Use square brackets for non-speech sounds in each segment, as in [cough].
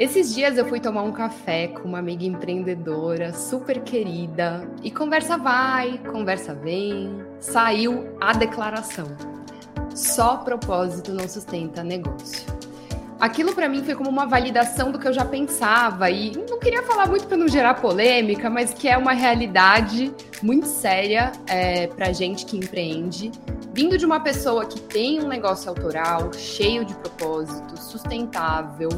Esses dias eu fui tomar um café com uma amiga empreendedora, super querida, e conversa vai, conversa vem, saiu a declaração. Só propósito não sustenta negócio. Aquilo para mim foi como uma validação do que eu já pensava e não queria falar muito para não gerar polêmica, mas que é uma realidade muito séria é, para gente que empreende, vindo de uma pessoa que tem um negócio autoral, cheio de propósito, sustentável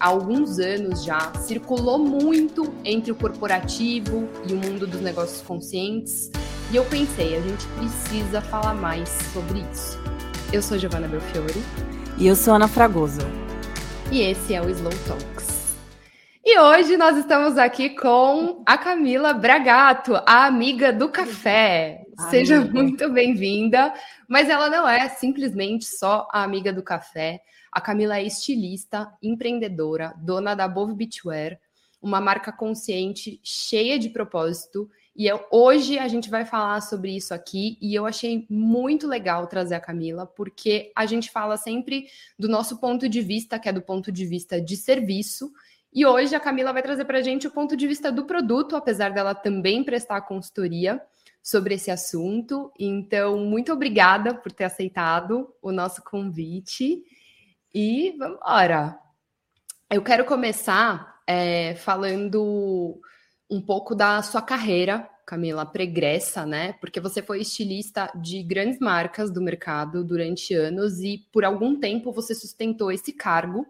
há alguns anos já, circulou muito entre o corporativo e o mundo dos negócios conscientes. E eu pensei, a gente precisa falar mais sobre isso. Eu sou Giovanna Belfiore. E eu sou Ana Fragoso. E esse é o Slow Talks. E hoje nós estamos aqui com a Camila Bragato, a amiga do café. Seja muito bem-vinda. Mas ela não é simplesmente só a amiga do café. A Camila é estilista, empreendedora, dona da Bove Beachwear, uma marca consciente, cheia de propósito. E eu, hoje a gente vai falar sobre isso aqui. E eu achei muito legal trazer a Camila, porque a gente fala sempre do nosso ponto de vista, que é do ponto de vista de serviço. E hoje a Camila vai trazer para a gente o ponto de vista do produto, apesar dela também prestar consultoria sobre esse assunto. Então, muito obrigada por ter aceitado o nosso convite. E vamos embora. Eu quero começar é, falando um pouco da sua carreira, Camila, pregressa, né? Porque você foi estilista de grandes marcas do mercado durante anos e por algum tempo você sustentou esse cargo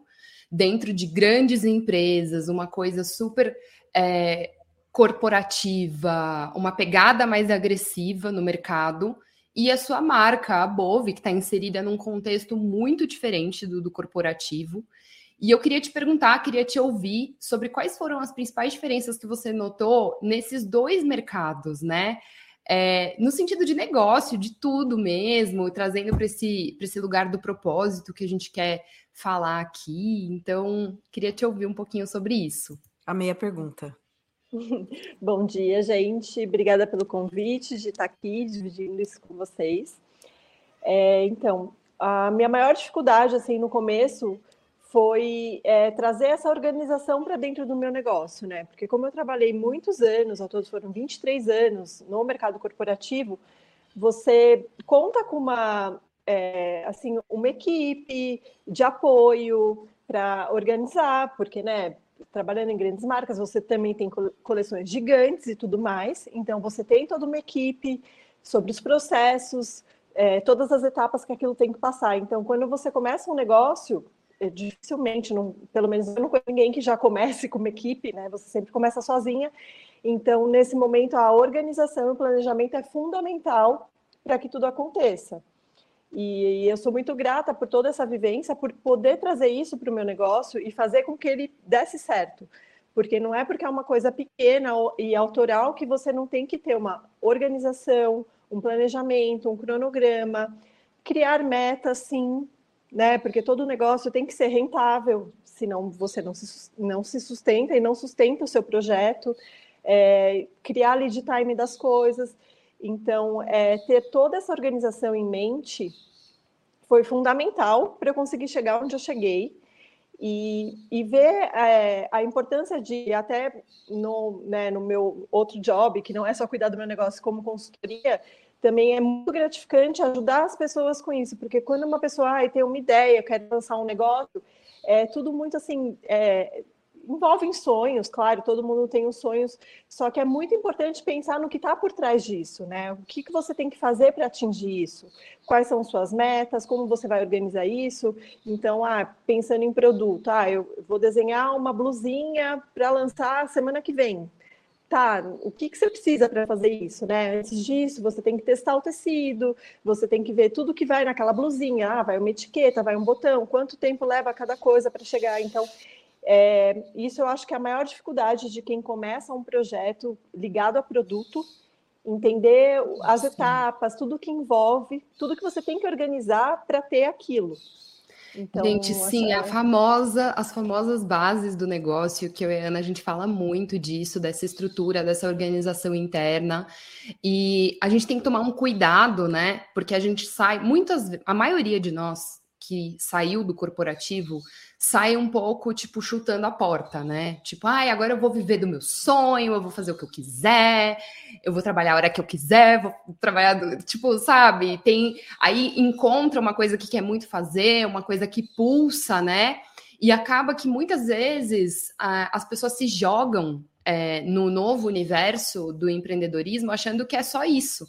dentro de grandes empresas, uma coisa super é, corporativa, uma pegada mais agressiva no mercado. E a sua marca, a Bove, que está inserida num contexto muito diferente do, do corporativo. E eu queria te perguntar, queria te ouvir sobre quais foram as principais diferenças que você notou nesses dois mercados, né? É, no sentido de negócio, de tudo mesmo, trazendo para esse, esse lugar do propósito que a gente quer falar aqui. Então, queria te ouvir um pouquinho sobre isso. Amei a pergunta. [laughs] Bom dia, gente. Obrigada pelo convite de estar aqui dividindo isso com vocês. É, então, a minha maior dificuldade, assim, no começo foi é, trazer essa organização para dentro do meu negócio, né? Porque como eu trabalhei muitos anos, ao todos foram 23 anos no mercado corporativo, você conta com uma, é, assim, uma equipe de apoio para organizar, porque, né, trabalhando em grandes marcas, você também tem coleções gigantes e tudo mais. Então, você tem toda uma equipe sobre os processos, é, todas as etapas que aquilo tem que passar. Então, quando você começa um negócio, é, dificilmente, não, pelo menos eu não conheço ninguém que já comece com uma equipe, né? Você sempre começa sozinha. Então, nesse momento, a organização e o planejamento é fundamental para que tudo aconteça. E, eu sou muito grata por toda essa vivência, por poder trazer isso para o meu negócio e fazer com que ele desse certo. Porque não é porque é uma coisa pequena e autoral que você não tem que ter uma organização, um planejamento, um cronograma, criar metas, sim, né? Porque todo negócio tem que ser rentável, senão você não se, não se sustenta e não sustenta o seu projeto. É, criar lead time das coisas. Então, é, ter toda essa organização em mente foi fundamental para eu conseguir chegar onde eu cheguei e, e ver é, a importância de, até no, né, no meu outro job, que não é só cuidar do meu negócio como consultoria, também é muito gratificante ajudar as pessoas com isso, porque quando uma pessoa ah, tem uma ideia, quer lançar um negócio, é tudo muito assim, é, envolvem sonhos, claro, todo mundo tem os sonhos, só que é muito importante pensar no que está por trás disso, né? O que, que você tem que fazer para atingir isso? Quais são suas metas? Como você vai organizar isso? Então, ah, pensando em produto, ah, eu vou desenhar uma blusinha para lançar semana que vem. Tá, o que, que você precisa para fazer isso, né? Antes disso, você tem que testar o tecido, você tem que ver tudo que vai naquela blusinha. Ah, vai uma etiqueta, vai um botão, quanto tempo leva cada coisa para chegar. Então, é, isso eu acho que é a maior dificuldade de quem começa um projeto ligado a produto, entender as sim. etapas, tudo que envolve, tudo que você tem que organizar para ter aquilo. Então, gente, sim, a famosa, as famosas bases do negócio, que eu e a Ana, a gente fala muito disso, dessa estrutura, dessa organização interna. E a gente tem que tomar um cuidado, né? Porque a gente sai, muitas, a maioria de nós que saiu do corporativo sai um pouco, tipo, chutando a porta, né? Tipo, ai, agora eu vou viver do meu sonho, eu vou fazer o que eu quiser, eu vou trabalhar a hora que eu quiser, vou trabalhar, do... tipo, sabe? Tem aí encontra uma coisa que quer muito fazer, uma coisa que pulsa, né? E acaba que muitas vezes a, as pessoas se jogam é, no novo universo do empreendedorismo achando que é só isso,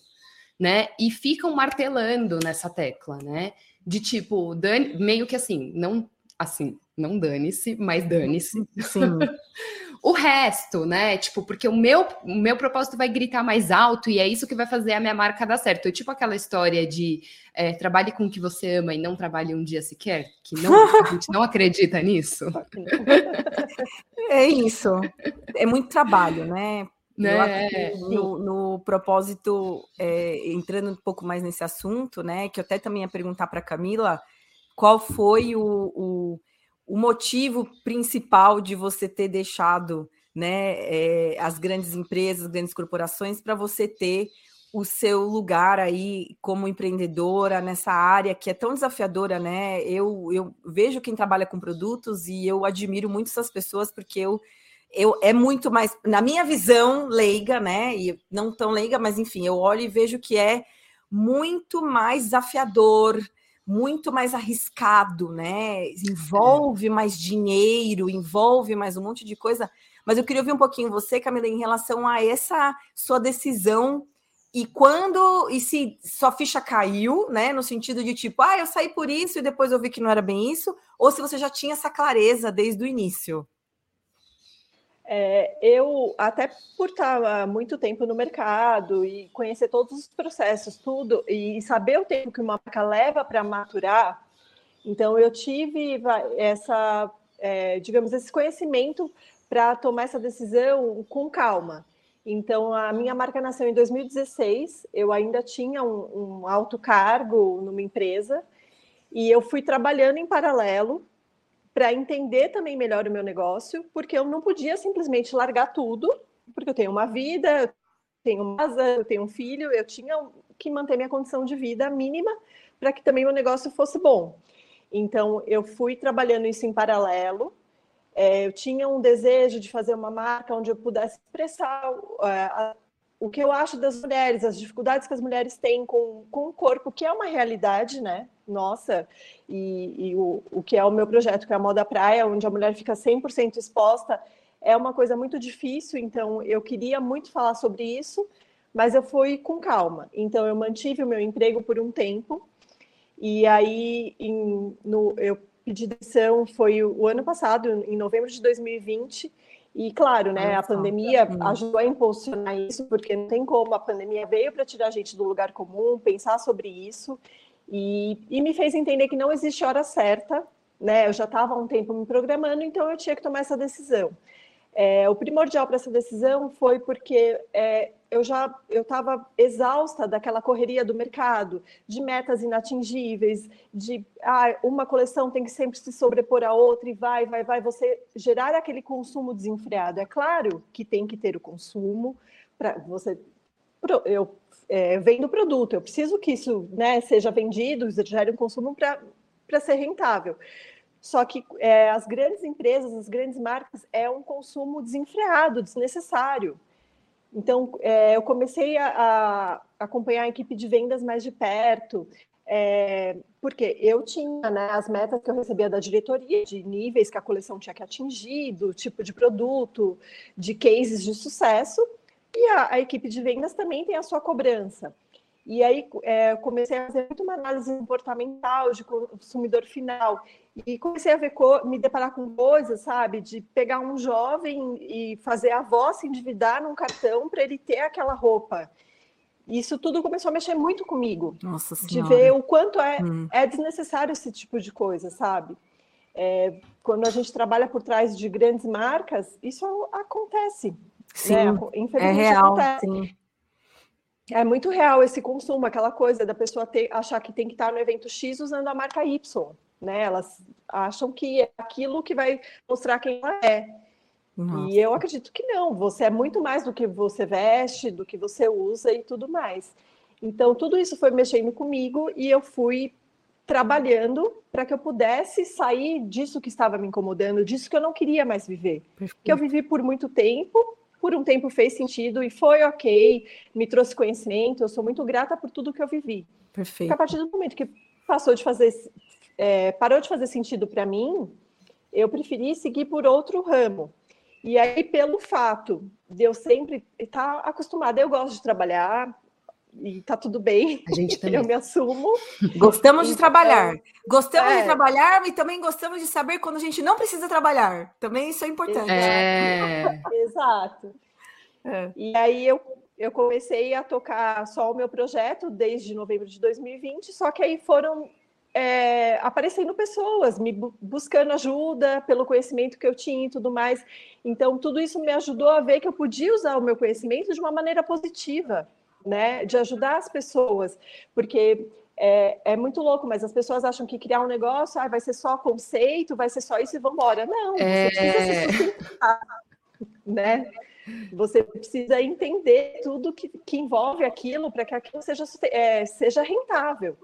né? E ficam martelando nessa tecla, né? De tipo, dane, meio que assim, não assim, não dane-se, mas dane-se. Sim. [laughs] o resto, né? Tipo, porque o meu, o meu propósito vai gritar mais alto e é isso que vai fazer a minha marca dar certo. É tipo aquela história de é, trabalhe com o que você ama e não trabalhe um dia sequer, que não, [laughs] a gente não acredita nisso. É isso. É muito trabalho, né? Né? No, no, propósito, é, entrando um pouco mais nesse assunto, né? Que eu até também ia perguntar para Camila qual foi o, o, o, motivo principal de você ter deixado né, é, as grandes empresas, as grandes corporações, para você ter o seu lugar aí como empreendedora nessa área que é tão desafiadora, né? Eu, eu vejo quem trabalha com produtos e eu admiro muito essas pessoas porque eu, eu é muito mais, na minha visão leiga, né? E não tão leiga, mas enfim, eu olho e vejo que é muito mais desafiador, muito mais arriscado, né? Envolve é. mais dinheiro, envolve mais um monte de coisa. Mas eu queria ouvir um pouquinho você, Camila, em relação a essa sua decisão e quando e se sua ficha caiu, né, no sentido de tipo, ah, eu saí por isso e depois eu vi que não era bem isso, ou se você já tinha essa clareza desde o início. É, eu, até por estar há muito tempo no mercado e conhecer todos os processos, tudo, e saber o tempo que uma marca leva para maturar, então eu tive essa, é, digamos, esse conhecimento para tomar essa decisão com calma. Então, a minha marca nasceu em 2016, eu ainda tinha um, um alto cargo numa empresa, e eu fui trabalhando em paralelo para entender também melhor o meu negócio, porque eu não podia simplesmente largar tudo, porque eu tenho uma vida, eu tenho uma casa, eu tenho um filho, eu tinha que manter minha condição de vida mínima para que também meu negócio fosse bom. Então, eu fui trabalhando isso em paralelo. É, eu tinha um desejo de fazer uma marca onde eu pudesse expressar é, o que eu acho das mulheres, as dificuldades que as mulheres têm com, com o corpo, que é uma realidade, né? Nossa, e, e o, o que é o meu projeto, que é a Moda Praia, onde a mulher fica 100% exposta, é uma coisa muito difícil, então eu queria muito falar sobre isso, mas eu fui com calma. Então eu mantive o meu emprego por um tempo, e aí em, no, eu pedi demissão, foi o, ano passado, em novembro de 2020, e claro, né, a pandemia hum. ajudou a impulsionar isso, porque não tem como, a pandemia veio para tirar a gente do lugar comum, pensar sobre isso, e, e me fez entender que não existe hora certa, né? Eu já estava há um tempo me programando, então eu tinha que tomar essa decisão. É, o primordial para essa decisão foi porque é, eu já eu estava exausta daquela correria do mercado, de metas inatingíveis, de ah, uma coleção tem que sempre se sobrepor a outra e vai, vai, vai, você gerar aquele consumo desenfreado. É claro que tem que ter o consumo para você. Eu é, vendo o produto, eu preciso que isso né, seja vendido, gere um consumo para ser rentável. Só que é, as grandes empresas, as grandes marcas, é um consumo desenfreado, desnecessário. Então, é, eu comecei a, a, acompanhar a equipe de vendas mais de perto, é, porque eu tinha né, as metas que eu recebia da diretoria, de níveis que a coleção tinha que atingir, do tipo de produto, de cases de sucesso, e a, a equipe de vendas também tem a sua cobrança. E aí é, comecei a fazer muito uma análise comportamental de consumidor final e comecei a ver me deparar com coisas, sabe, de pegar um jovem e fazer a avó se endividar num cartão para ele ter aquela roupa. Isso tudo começou a mexer muito comigo. Nossa de ver o quanto é, hum. é desnecessário esse tipo de coisa, sabe? É, quando a gente trabalha por trás de grandes marcas, isso acontece. Sim, né? Infelizmente é real, acontece. Sim. É muito real esse consumo, aquela coisa da pessoa ter, achar que tem que estar no evento X usando a marca Y né? Elas acham que é aquilo que vai mostrar quem ela é. Nossa. E eu acredito que não, você é muito mais do que você veste, do que você usa e tudo mais. Então, tudo isso foi mexendo comigo e eu fui trabalhando para que eu pudesse sair disso que estava me incomodando, disso que eu não queria mais viver. Perfeito. Que eu vivi por muito tempo, por um tempo fez sentido e foi ok, me trouxe conhecimento, eu sou muito grata por tudo que eu vivi. Perfeito. Porque a partir do momento que passou de fazer, é, parou de fazer sentido para mim, eu preferi seguir por outro ramo. E aí, pelo fato de eu sempre estar tá acostumada, eu gosto de trabalhar, e tá tudo bem. A gente [laughs] também. Eu me assumo. Gostamos de trabalhar. Gostamos é. de trabalhar e também gostamos de saber quando a gente não precisa trabalhar. Também isso é importante. É. [laughs] Exato. É. E aí eu, eu comecei a tocar só o meu projeto desde novembro de 2020, só que aí foram é, aparecendo pessoas, me bu buscando ajuda pelo conhecimento que eu tinha e tudo mais. Então, tudo isso me ajudou a ver que eu podia usar o meu conhecimento de uma maneira positiva né? De ajudar as pessoas, porque é, é, muito louco, mas as pessoas acham que criar um negócio ah, vai ser só conceito, vai ser só isso e vamos embora. Não, você é... precisa se sustentar, né? Você precisa entender tudo que, que envolve aquilo para que aquilo seja, é, seja rentável.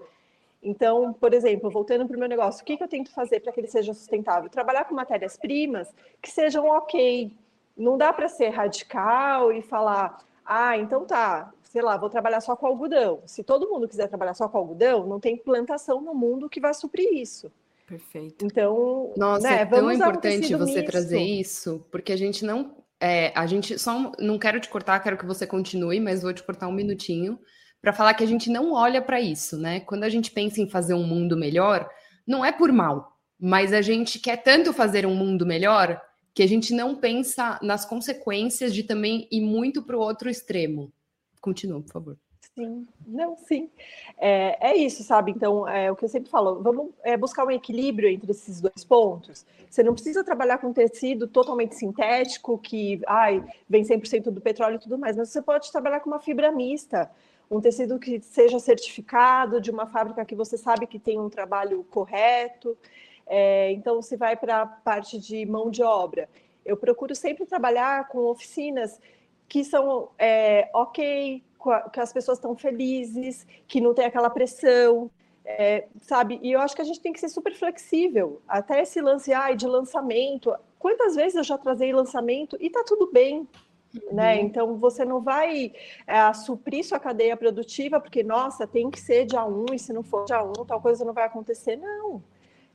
Então, por exemplo, voltando para o meu negócio, o que, que eu tento fazer para que ele seja sustentável? Trabalhar com matérias-primas que sejam ok. Não dá para ser radical e falar, ah, então tá, sei lá, vou trabalhar só com algodão. Se todo mundo quiser trabalhar só com algodão, não tem plantação no mundo que vai suprir isso. Perfeito. Então, nossa, né, é tão importante você misto. trazer isso, porque a gente não, é, a gente só não quero te cortar, quero que você continue, mas vou te cortar um minutinho para falar que a gente não olha para isso, né? Quando a gente pensa em fazer um mundo melhor, não é por mal, mas a gente quer tanto fazer um mundo melhor que a gente não pensa nas consequências de também ir muito para o outro extremo. Continua, por favor. Sim, não, sim. É, é isso, sabe? Então, é o que eu sempre falo, vamos é, buscar um equilíbrio entre esses dois pontos. Você não precisa trabalhar com tecido totalmente sintético, que ai, vem 100% do petróleo e tudo mais, mas você pode trabalhar com uma fibra mista, um tecido que seja certificado, de uma fábrica que você sabe que tem um trabalho correto. É, então, se vai para a parte de mão de obra, eu procuro sempre trabalhar com oficinas que são é, ok, que as pessoas estão felizes, que não tem aquela pressão, é, sabe? E eu acho que a gente tem que ser super flexível. Até esse lance ai, de lançamento. Quantas vezes eu já trazei lançamento e tá tudo bem. Né? Então você não vai é, suprir sua cadeia produtiva porque, nossa, tem que ser dia 1 e se não for dia 1, tal coisa não vai acontecer. Não,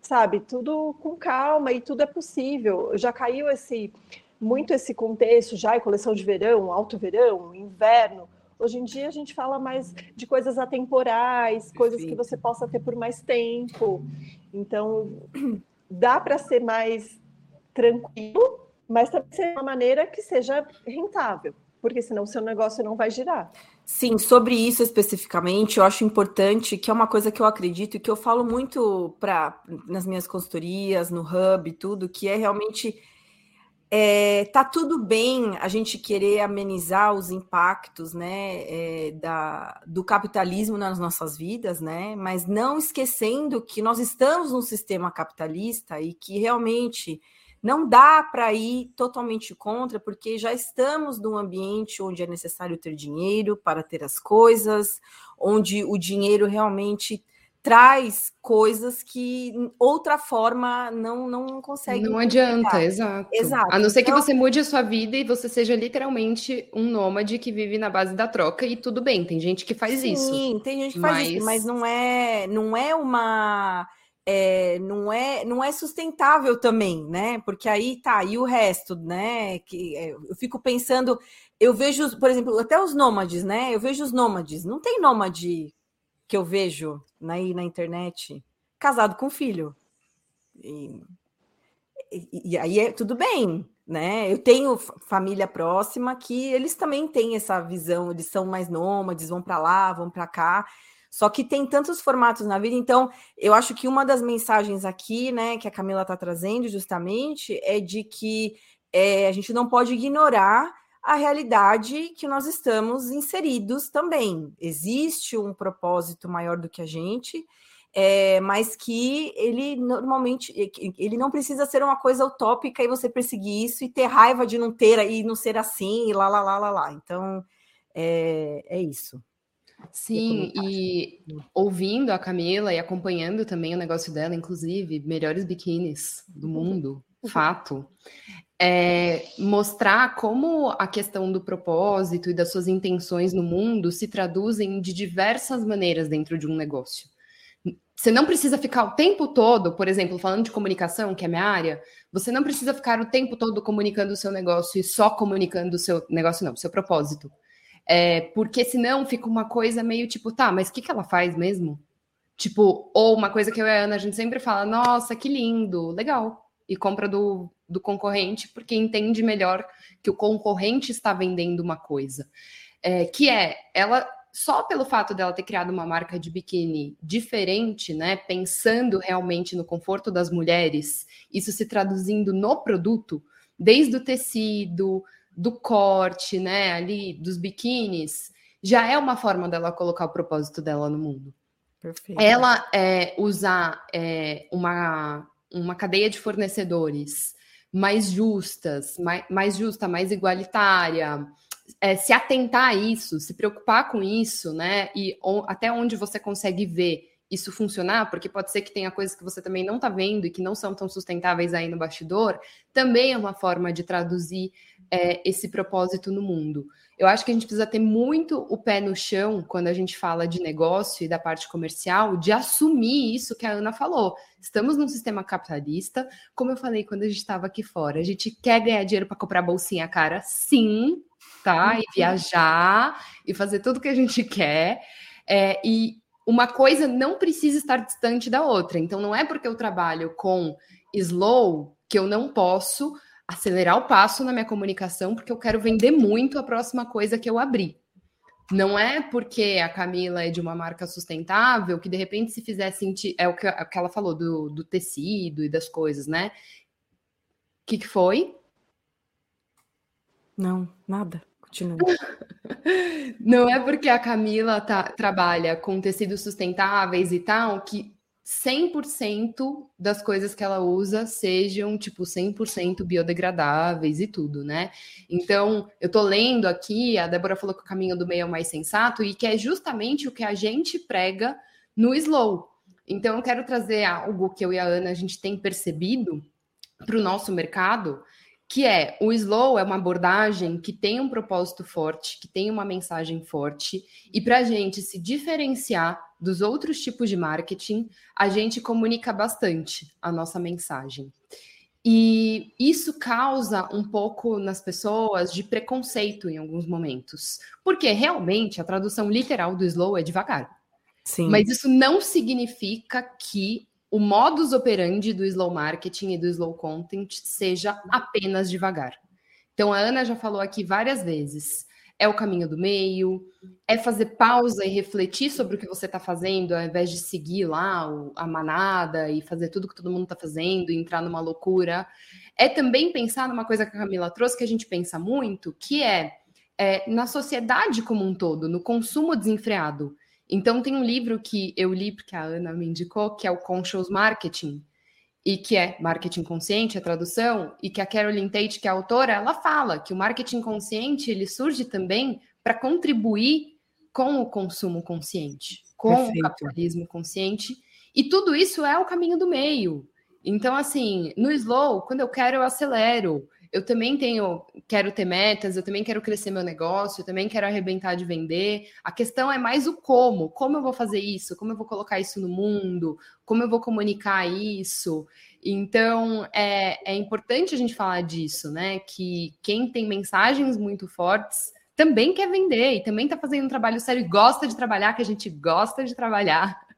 sabe? Tudo com calma e tudo é possível. Já caiu esse muito esse contexto já, coleção de verão, alto verão, inverno. Hoje em dia a gente fala mais de coisas atemporais, Perfeito. coisas que você possa ter por mais tempo. Então, dá para ser mais tranquilo, mas também ser uma maneira que seja rentável, porque senão o seu negócio não vai girar. Sim, sobre isso especificamente, eu acho importante, que é uma coisa que eu acredito e que eu falo muito para nas minhas consultorias, no hub, tudo, que é realmente é, tá tudo bem a gente querer amenizar os impactos né, é, da, do capitalismo nas nossas vidas, né? Mas não esquecendo que nós estamos num sistema capitalista e que realmente não dá para ir totalmente contra, porque já estamos num ambiente onde é necessário ter dinheiro para ter as coisas, onde o dinheiro realmente traz coisas que outra forma não não consegue. Não adianta, exato. exato. A não ser então, que você mude a sua vida e você seja literalmente um nômade que vive na base da troca e tudo bem, tem gente que faz sim, isso. Sim, tem gente que faz mas... isso, mas não é não é uma é, não é não é sustentável também, né? Porque aí tá, e o resto, né? Que é, eu fico pensando, eu vejo, por exemplo, até os nômades, né? Eu vejo os nômades, não tem nômade que eu vejo na, na internet casado com filho. E, e, e, aí é tudo bem, né? Eu tenho família próxima que eles também têm essa visão, eles são mais nômades, vão para lá, vão para cá. Só que tem tantos formatos na vida, então eu acho que uma das mensagens aqui, né, que a Camila está trazendo justamente é de que é, a gente não pode ignorar a realidade que nós estamos inseridos também. Existe um propósito maior do que a gente, é, mas que ele normalmente ele não precisa ser uma coisa utópica e você perseguir isso e ter raiva de não ter e não ser assim e lá lá lá lá lá. Então é, é isso. Sim, e ouvindo a Camila e acompanhando também o negócio dela, inclusive, melhores biquínis do mundo, fato. É, mostrar como a questão do propósito e das suas intenções no mundo se traduzem de diversas maneiras dentro de um negócio. Você não precisa ficar o tempo todo, por exemplo, falando de comunicação, que é minha área, você não precisa ficar o tempo todo comunicando o seu negócio e só comunicando o seu negócio, não, o seu propósito. É, porque senão fica uma coisa meio tipo, tá, mas o que, que ela faz mesmo? Tipo, ou uma coisa que eu e a Ana, a gente sempre fala, nossa, que lindo, legal. E compra do, do concorrente, porque entende melhor que o concorrente está vendendo uma coisa. É, que é, ela, só pelo fato dela ter criado uma marca de biquíni diferente, né? Pensando realmente no conforto das mulheres, isso se traduzindo no produto, desde o tecido, do corte, né, ali dos biquínis, já é uma forma dela colocar o propósito dela no mundo. Perfeito. Ela é, usar é, uma, uma cadeia de fornecedores mais justas, mais, mais justa, mais igualitária, é, se atentar a isso, se preocupar com isso, né? E on, até onde você consegue ver isso funcionar, porque pode ser que tenha coisas que você também não está vendo e que não são tão sustentáveis aí no bastidor, também é uma forma de traduzir é, esse propósito no mundo. Eu acho que a gente precisa ter muito o pé no chão quando a gente fala de negócio e da parte comercial, de assumir isso que a Ana falou. Estamos num sistema capitalista, como eu falei quando a gente estava aqui fora. A gente quer ganhar dinheiro para comprar bolsinha cara, sim, tá? E viajar e fazer tudo que a gente quer. É, e uma coisa não precisa estar distante da outra. Então, não é porque eu trabalho com slow que eu não posso acelerar o passo na minha comunicação, porque eu quero vender muito a próxima coisa que eu abrir. Não é porque a Camila é de uma marca sustentável que de repente se fizer sentir. É o que, é o que ela falou do, do tecido e das coisas, né? O que, que foi? Não, nada. Continua. [laughs] Não é porque a Camila tá, trabalha com tecidos sustentáveis e tal que 100% das coisas que ela usa sejam, tipo, 100% biodegradáveis e tudo, né? Então, eu tô lendo aqui, a Débora falou que o caminho do meio é o mais sensato e que é justamente o que a gente prega no Slow. Então, eu quero trazer algo que eu e a Ana a gente tem percebido para o nosso mercado, que é o slow é uma abordagem que tem um propósito forte, que tem uma mensagem forte, e para a gente se diferenciar dos outros tipos de marketing, a gente comunica bastante a nossa mensagem. E isso causa um pouco nas pessoas de preconceito em alguns momentos, porque realmente a tradução literal do slow é devagar. Sim. Mas isso não significa que o modus operandi do slow marketing e do slow content seja apenas devagar. Então, a Ana já falou aqui várias vezes. É o caminho do meio, é fazer pausa e refletir sobre o que você está fazendo, ao invés de seguir lá a manada e fazer tudo que todo mundo está fazendo entrar numa loucura. É também pensar numa coisa que a Camila trouxe, que a gente pensa muito, que é, é na sociedade como um todo, no consumo desenfreado. Então, tem um livro que eu li, porque a Ana me indicou, que é o Conscious Marketing, e que é Marketing Consciente, a tradução, e que a Carolyn Tate, que é a autora, ela fala que o marketing consciente ele surge também para contribuir com o consumo consciente, com Perfeito. o capitalismo consciente, e tudo isso é o caminho do meio. Então, assim, no slow, quando eu quero, eu acelero eu também tenho, quero ter metas, eu também quero crescer meu negócio, eu também quero arrebentar de vender. A questão é mais o como, como eu vou fazer isso, como eu vou colocar isso no mundo, como eu vou comunicar isso. Então é, é importante a gente falar disso, né? Que quem tem mensagens muito fortes também quer vender e também está fazendo um trabalho sério e gosta de trabalhar, que a gente gosta de trabalhar. [laughs]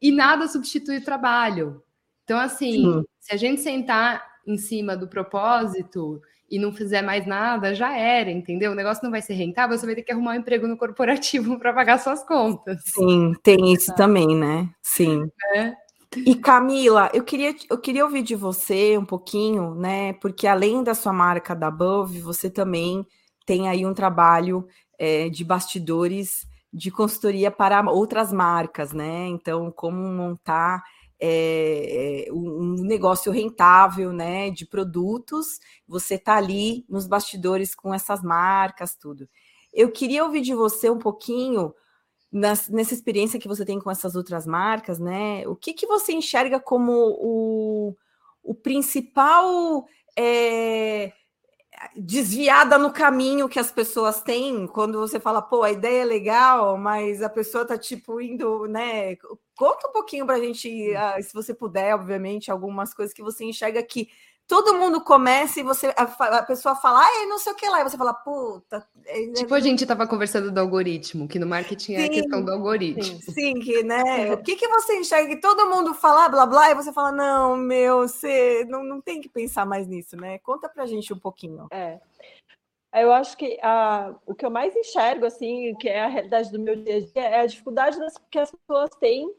E nada substitui o trabalho. Então, assim, Sim. se a gente sentar em cima do propósito e não fizer mais nada, já era, entendeu? O negócio não vai ser rentável, você vai ter que arrumar um emprego no corporativo [laughs] para pagar suas contas. Sim, tem isso tá. também, né? Sim. É. E Camila, eu queria, eu queria ouvir de você um pouquinho, né? Porque além da sua marca da Bove, você também tem aí um trabalho é, de bastidores de consultoria para outras marcas, né? Então, como montar é, um negócio rentável, né, de produtos, você tá ali nos bastidores com essas marcas, tudo. Eu queria ouvir de você um pouquinho nessa experiência que você tem com essas outras marcas, né? O que, que você enxerga como o, o principal é, desviada no caminho que as pessoas têm quando você fala, pô, a ideia é legal, mas a pessoa tá tipo indo, né? Conta um pouquinho para a gente, ah, se você puder, obviamente, algumas coisas que você enxerga que todo mundo começa e você a, a pessoa fala, ah, não sei o que lá, e você fala, puta. É, é tipo, a gente estava conversando do algoritmo, que no marketing sim, é a questão do algoritmo. Sim, sim que, né? o que, que você enxerga que todo mundo fala, blá, blá, e você fala, não, meu, você não, não tem que pensar mais nisso, né? Conta pra gente um pouquinho. É. Eu acho que a, o que eu mais enxergo, assim, que é a realidade do meu dia a dia, é a dificuldade das, que as pessoas têm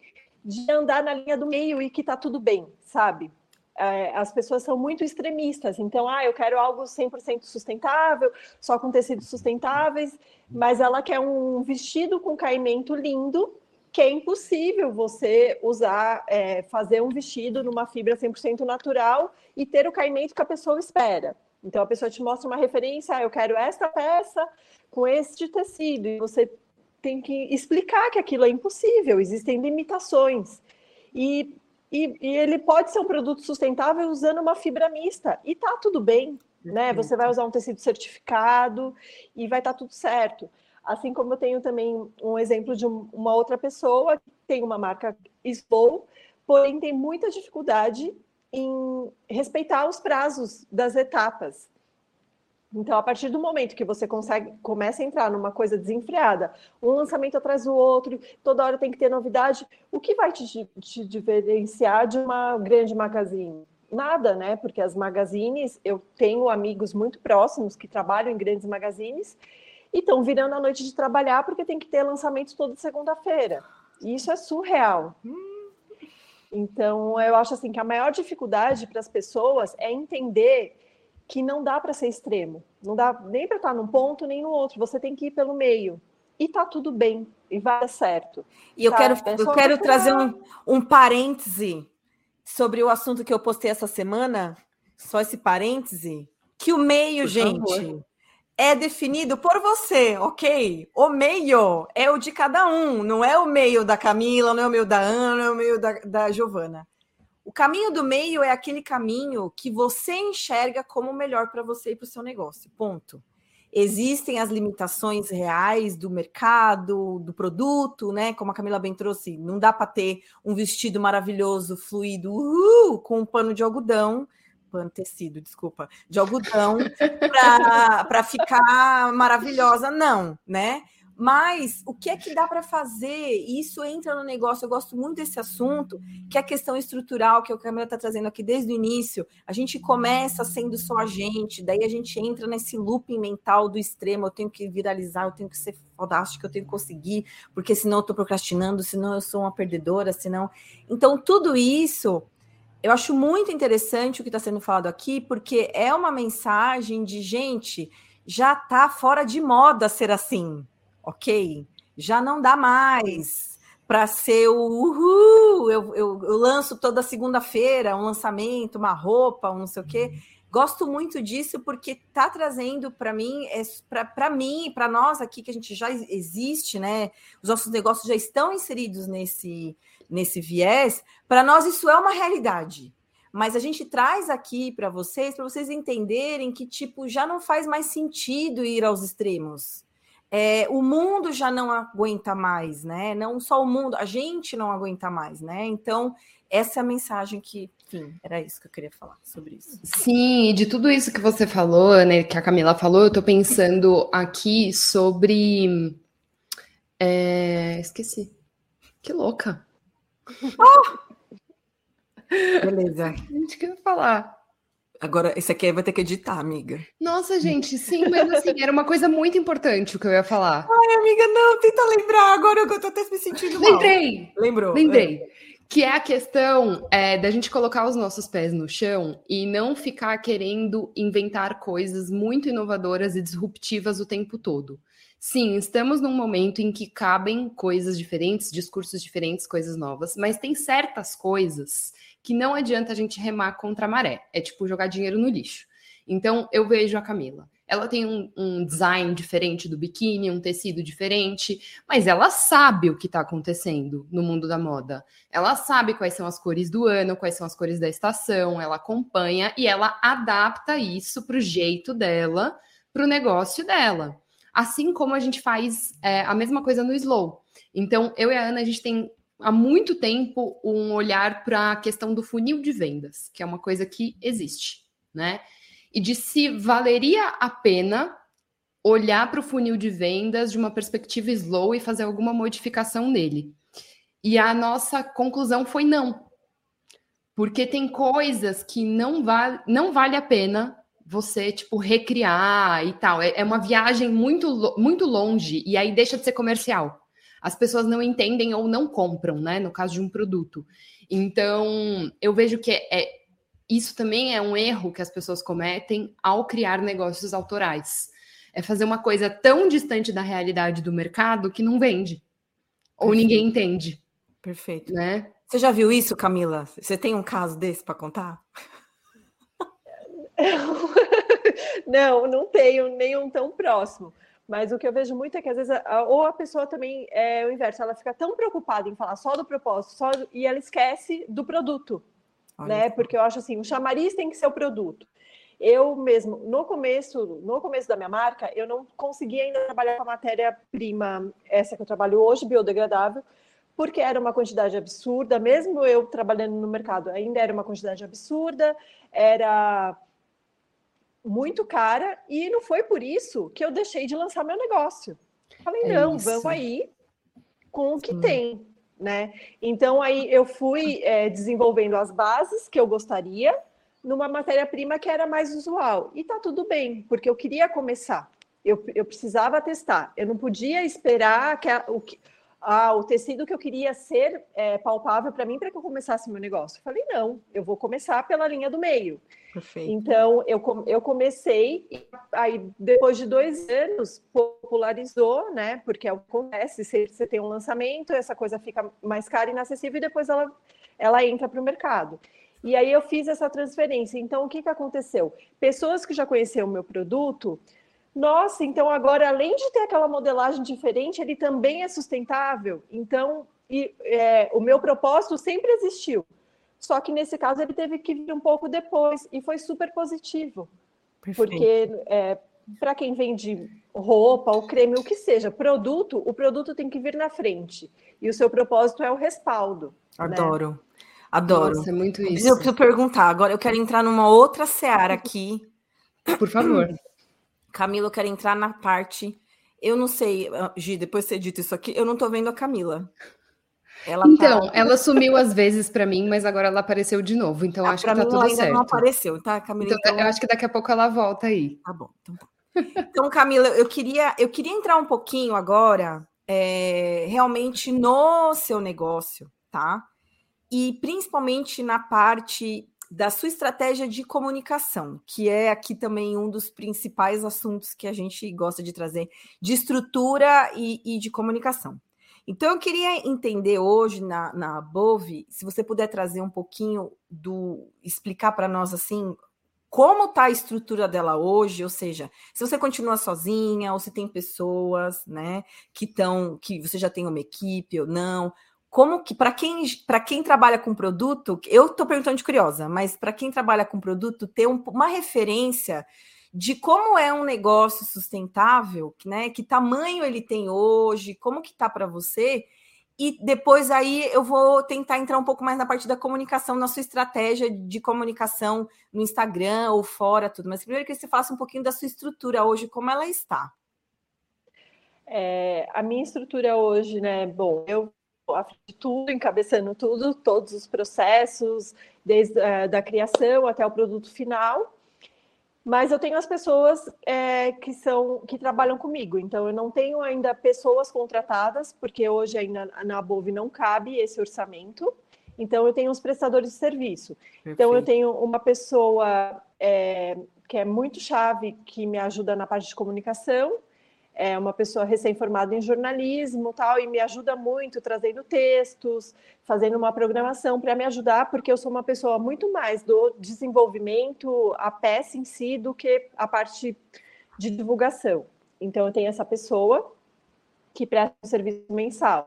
de andar na linha do meio e que tá tudo bem, sabe? é, as pessoas são muito extremistas. Então, ah, eu quero algo 100% sustentável, só com tecidos sustentáveis, mas ela quer um vestido com caimento lindo, que é impossível você usar, é, fazer um vestido numa fibra 100% natural e ter o caimento que a pessoa espera. Então, a pessoa te mostra uma referência, ah, eu quero esta peça com este tecido, e você tem que explicar que aquilo é impossível, existem limitações. E e, e, ele pode ser um produto sustentável usando uma fibra mista. E tá tudo bem, né? Você vai usar um tecido certificado e vai estar tá tudo certo. Assim como eu tenho também um exemplo de uma outra pessoa que tem uma marca Slow, porém tem muita dificuldade em respeitar os prazos das etapas. Então, a partir do momento que você consegue, começa a entrar numa coisa desenfreada, um lançamento atrás do outro, toda hora tem que ter novidade, o que vai te, te diferenciar de uma grande magazine? Nada, né? Porque as magazines, eu tenho amigos muito próximos que trabalham em grandes magazines e estão virando a noite de trabalhar porque tem que ter lançamentos toda segunda-feira. E isso é surreal. Então, eu acho assim que a maior dificuldade para as pessoas é entender que não dá para ser extremo. Não dá nem para estar num ponto nem no outro. Você tem que ir pelo meio. E tá tudo bem. E vai dar certo. E eu tá? quero, é eu quero trazer um, um parêntese sobre o assunto que eu postei essa semana. Só esse parêntese. Que o meio, por gente. Favor é definido por você, ok? O meio é o de cada um, não é o meio da Camila, não é o meio da Ana, não é o meio da, da Giovana. O caminho do meio é aquele caminho que você enxerga como melhor para você e para o seu negócio. Ponto. Existem as limitações reais do mercado, do produto, né? Como a Camila bem trouxe, não dá para ter um vestido maravilhoso, fluido, uhul, com um pano de algodão, pano tecido, desculpa, de algodão, para ficar maravilhosa, não, né? Mas o que é que dá para fazer? Isso entra no negócio. Eu gosto muito desse assunto, que é a questão estrutural, que o Camila está trazendo aqui desde o início. A gente começa sendo só a gente, daí a gente entra nesse looping mental do extremo. Eu tenho que viralizar, eu tenho que ser fodástico, eu tenho que conseguir, porque senão eu estou procrastinando, senão eu sou uma perdedora, senão. Então, tudo isso eu acho muito interessante o que está sendo falado aqui, porque é uma mensagem de gente já está fora de moda ser assim ok? Já não dá mais para ser o uhul, eu, eu, eu lanço toda segunda-feira um lançamento, uma roupa, um não sei o quê. Uhum. Gosto muito disso porque está trazendo para mim, é, para mim, para nós aqui que a gente já existe, né? Os nossos negócios já estão inseridos nesse, nesse viés. Para nós isso é uma realidade. Mas a gente traz aqui para vocês, para vocês entenderem que tipo já não faz mais sentido ir aos extremos é, o mundo já não aguenta mais, né? Não só o mundo, a gente não aguenta mais, né? Então, essa é a mensagem que, enfim, era isso que eu queria falar sobre isso. Sim, de tudo isso que você falou, né, que a Camila falou, eu tô pensando aqui sobre. É... Esqueci. Que louca. Oh! [laughs] Beleza. Gente, que eu ia falar? Agora, esse aqui vai ter que editar, amiga. Nossa, gente, sim, mas assim, era uma coisa muito importante o que eu ia falar. Ai, amiga, não, tenta lembrar agora que eu tô até me sentindo mal. Lembrei! Lembrou? Lembrei. É. Que é a questão é, da gente colocar os nossos pés no chão e não ficar querendo inventar coisas muito inovadoras e disruptivas o tempo todo. Sim, estamos num momento em que cabem coisas diferentes, discursos diferentes, coisas novas, mas tem certas coisas que não adianta a gente remar contra a maré. É tipo jogar dinheiro no lixo. Então, eu vejo a Camila. ela tem um, um design diferente do biquíni, um tecido diferente, mas ela sabe o que está acontecendo no mundo da moda. Ela sabe quais são as cores do ano, quais são as cores da estação, ela acompanha e ela adapta isso para o jeito dela, para o negócio dela. Assim como a gente faz é, a mesma coisa no Slow. Então, eu e a Ana, a gente tem há muito tempo um olhar para a questão do funil de vendas, que é uma coisa que existe, né? E de se valeria a pena olhar para o funil de vendas de uma perspectiva slow e fazer alguma modificação nele. E a nossa conclusão foi não. Porque tem coisas que não, vale, não vale a pena você, tipo, recriar e tal. É, é uma viagem muito, muito longe e aí deixa de ser comercial as pessoas não entendem ou não compram, né? No caso de um produto. Então, eu vejo que é, isso também é um erro que as pessoas cometem ao criar negócios autorais. É fazer uma coisa tão distante da realidade do mercado que não vende. Perfeito. Ou ninguém entende. Perfeito. Né? Você já viu isso, Camila? Você tem um caso desse para contar? [laughs] não, não tenho nenhum tão próximo. Mas o que eu vejo muito é que às vezes, a, ou a pessoa também é o inverso, ela fica tão preocupada em falar só do propósito, só e ela esquece do produto, Olha. né? Porque eu acho assim, o chamariz tem que ser o produto. Eu mesmo, no começo, no começo da minha marca, eu não conseguia ainda trabalhar com a matéria-prima, essa que eu trabalho hoje, biodegradável, porque era uma quantidade absurda, mesmo eu trabalhando no mercado, ainda era uma quantidade absurda, era muito cara e não foi por isso que eu deixei de lançar meu negócio. Falei, é não, isso. vamos aí com o que Sim. tem, né? Então aí eu fui é, desenvolvendo as bases que eu gostaria numa matéria-prima que era mais usual. E tá tudo bem, porque eu queria começar. Eu, eu precisava testar. Eu não podia esperar que, a, o, que ah, o tecido que eu queria ser é, palpável para mim para que eu começasse meu negócio. Eu falei, não, eu vou começar pela linha do meio. Perfeito. Então, eu, eu comecei, e aí depois de dois anos, popularizou, né? Porque é o que acontece, se você tem um lançamento, essa coisa fica mais cara e inacessível, e depois ela, ela entra para o mercado. E aí eu fiz essa transferência. Então, o que, que aconteceu? Pessoas que já conheciam o meu produto, nossa, então agora, além de ter aquela modelagem diferente, ele também é sustentável. Então, e, é, o meu propósito sempre existiu só que nesse caso ele teve que vir um pouco depois e foi super positivo. Perfeito. Porque é, para quem vende roupa ou creme, o que seja, produto, o produto tem que vir na frente. E o seu propósito é o respaldo. Né? Adoro. Né? Adoro. Nossa, é muito isso. Eu preciso perguntar, agora eu quero entrar numa outra seara aqui. Por favor. [clears throat] Camila, eu quero entrar na parte. Eu não sei, Gi, depois de ser dito isso aqui, eu não estou vendo a Camila. Ela então, tá... ela sumiu às vezes para mim, mas agora ela apareceu de novo. Então ah, acho que tá tudo ainda certo. não apareceu, tá, Camila? Então, então, eu acho que daqui a pouco ela volta aí. Tá bom, então tá. Então, Camila, eu queria, eu queria entrar um pouquinho agora, é, realmente no seu negócio, tá? E principalmente na parte da sua estratégia de comunicação, que é aqui também um dos principais assuntos que a gente gosta de trazer, de estrutura e, e de comunicação. Então, eu queria entender hoje na, na Bove, se você puder trazer um pouquinho do. explicar para nós assim. Como está a estrutura dela hoje? Ou seja, se você continua sozinha, ou se tem pessoas, né, que estão, que você já tem uma equipe ou não, como que para quem para quem trabalha com produto, eu estou perguntando de curiosa, mas para quem trabalha com produto ter um, uma referência de como é um negócio sustentável, né? Que tamanho ele tem hoje, como que tá para você? E depois aí eu vou tentar entrar um pouco mais na parte da comunicação, na sua estratégia de comunicação no Instagram ou fora, tudo. Mas primeiro que você faça um pouquinho da sua estrutura hoje, como ela está. É, a minha estrutura hoje, né? Bom, eu de tudo, encabeçando tudo, todos os processos, desde a da criação até o produto final. Mas eu tenho as pessoas é, que são que trabalham comigo, então eu não tenho ainda pessoas contratadas, porque hoje ainda na Bove não cabe esse orçamento. Então eu tenho os prestadores de serviço. Perfeito. Então eu tenho uma pessoa é, que é muito chave que me ajuda na parte de comunicação, é uma pessoa recém-formada em jornalismo tal, e me ajuda muito trazendo textos, fazendo uma programação para me ajudar, porque eu sou uma pessoa muito mais do desenvolvimento, a peça em si, do que a parte de divulgação. Então, eu tenho essa pessoa que presta um serviço mensal.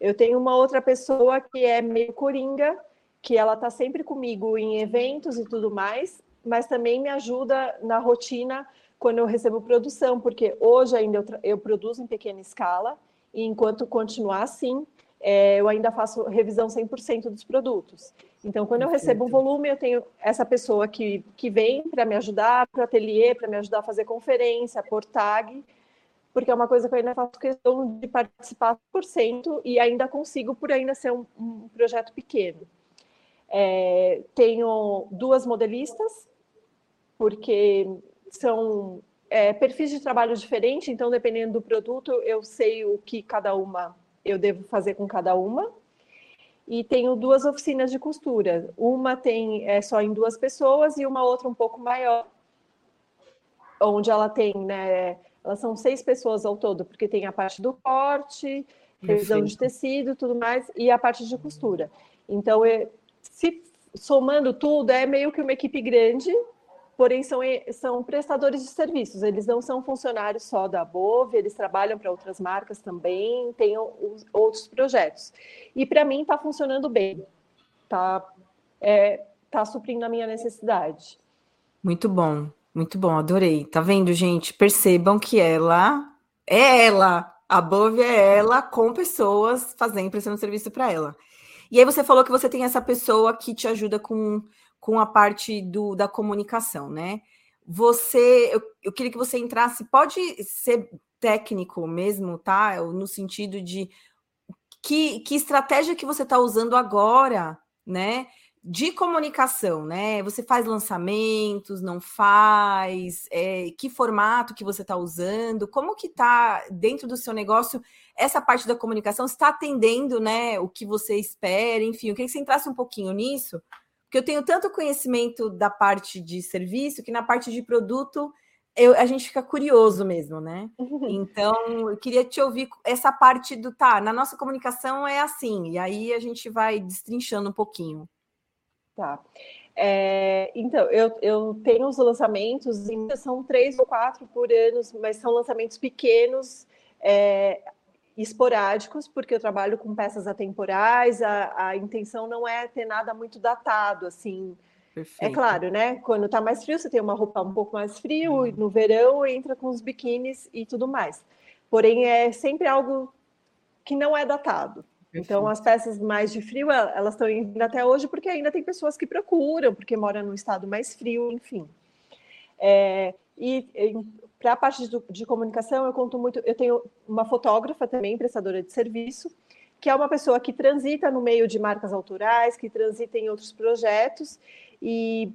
Eu tenho uma outra pessoa que é meio coringa, que ela está sempre comigo em eventos e tudo mais, mas também me ajuda na rotina quando eu recebo produção, porque hoje ainda eu, eu produzo em pequena escala, e enquanto continuar assim, é, eu ainda faço revisão 100% dos produtos. Então, quando eu recebo um volume, eu tenho essa pessoa que, que vem para me ajudar para o ateliê, para me ajudar a fazer conferência, por tag, porque é uma coisa que eu ainda faço questão de participar por cento e ainda consigo, por ainda ser um, um projeto pequeno. É, tenho duas modelistas, porque são é, perfis de trabalho diferentes, então, dependendo do produto, eu sei o que cada uma eu devo fazer com cada uma e tenho duas oficinas de costura. Uma tem é só em duas pessoas e uma outra um pouco maior, onde ela tem, né? Elas são seis pessoas ao todo, porque tem a parte do corte, revisão de tecido, tudo mais, e a parte de costura. Então, se somando tudo, é meio que uma equipe grande porém são, são prestadores de serviços, eles não são funcionários só da Bove, eles trabalham para outras marcas também, têm outros projetos. E para mim está funcionando bem, está é, tá suprindo a minha necessidade. Muito bom, muito bom, adorei. Tá vendo, gente? Percebam que ela é ela, a Bove é ela com pessoas fazendo, prestando serviço para ela. E aí você falou que você tem essa pessoa que te ajuda com com a parte do, da comunicação, né? Você, eu, eu queria que você entrasse, pode ser técnico mesmo, tá? No sentido de que, que estratégia que você está usando agora, né? De comunicação, né? Você faz lançamentos, não faz? É, que formato que você está usando? Como que está dentro do seu negócio essa parte da comunicação? Está atendendo, né? O que você espera? Enfim, eu queria que você entrasse um pouquinho nisso, porque eu tenho tanto conhecimento da parte de serviço que na parte de produto eu, a gente fica curioso mesmo, né? Uhum. Então, eu queria te ouvir essa parte do tá, na nossa comunicação é assim, e aí a gente vai destrinchando um pouquinho. Tá. É, então, eu, eu tenho os lançamentos, são três ou quatro por ano, mas são lançamentos pequenos. É, esporádicos, porque eu trabalho com peças atemporais, a, a intenção não é ter nada muito datado, assim. É Perfeito. É claro, né? Quando está mais frio, você tem uma roupa um pouco mais frio, hum. no verão entra com os biquínis e tudo mais. Porém, é sempre algo que não é datado. Perfeito. Então, as peças mais de frio, elas estão indo até hoje porque ainda tem pessoas que procuram, porque moram num estado mais frio, enfim. É, e para a parte de, de, comunicação, eu conto muito. Eu tenho uma fotógrafa também, prestadora de serviço, que é uma pessoa que transita no meio de marcas autorais, que transita em outros projetos e,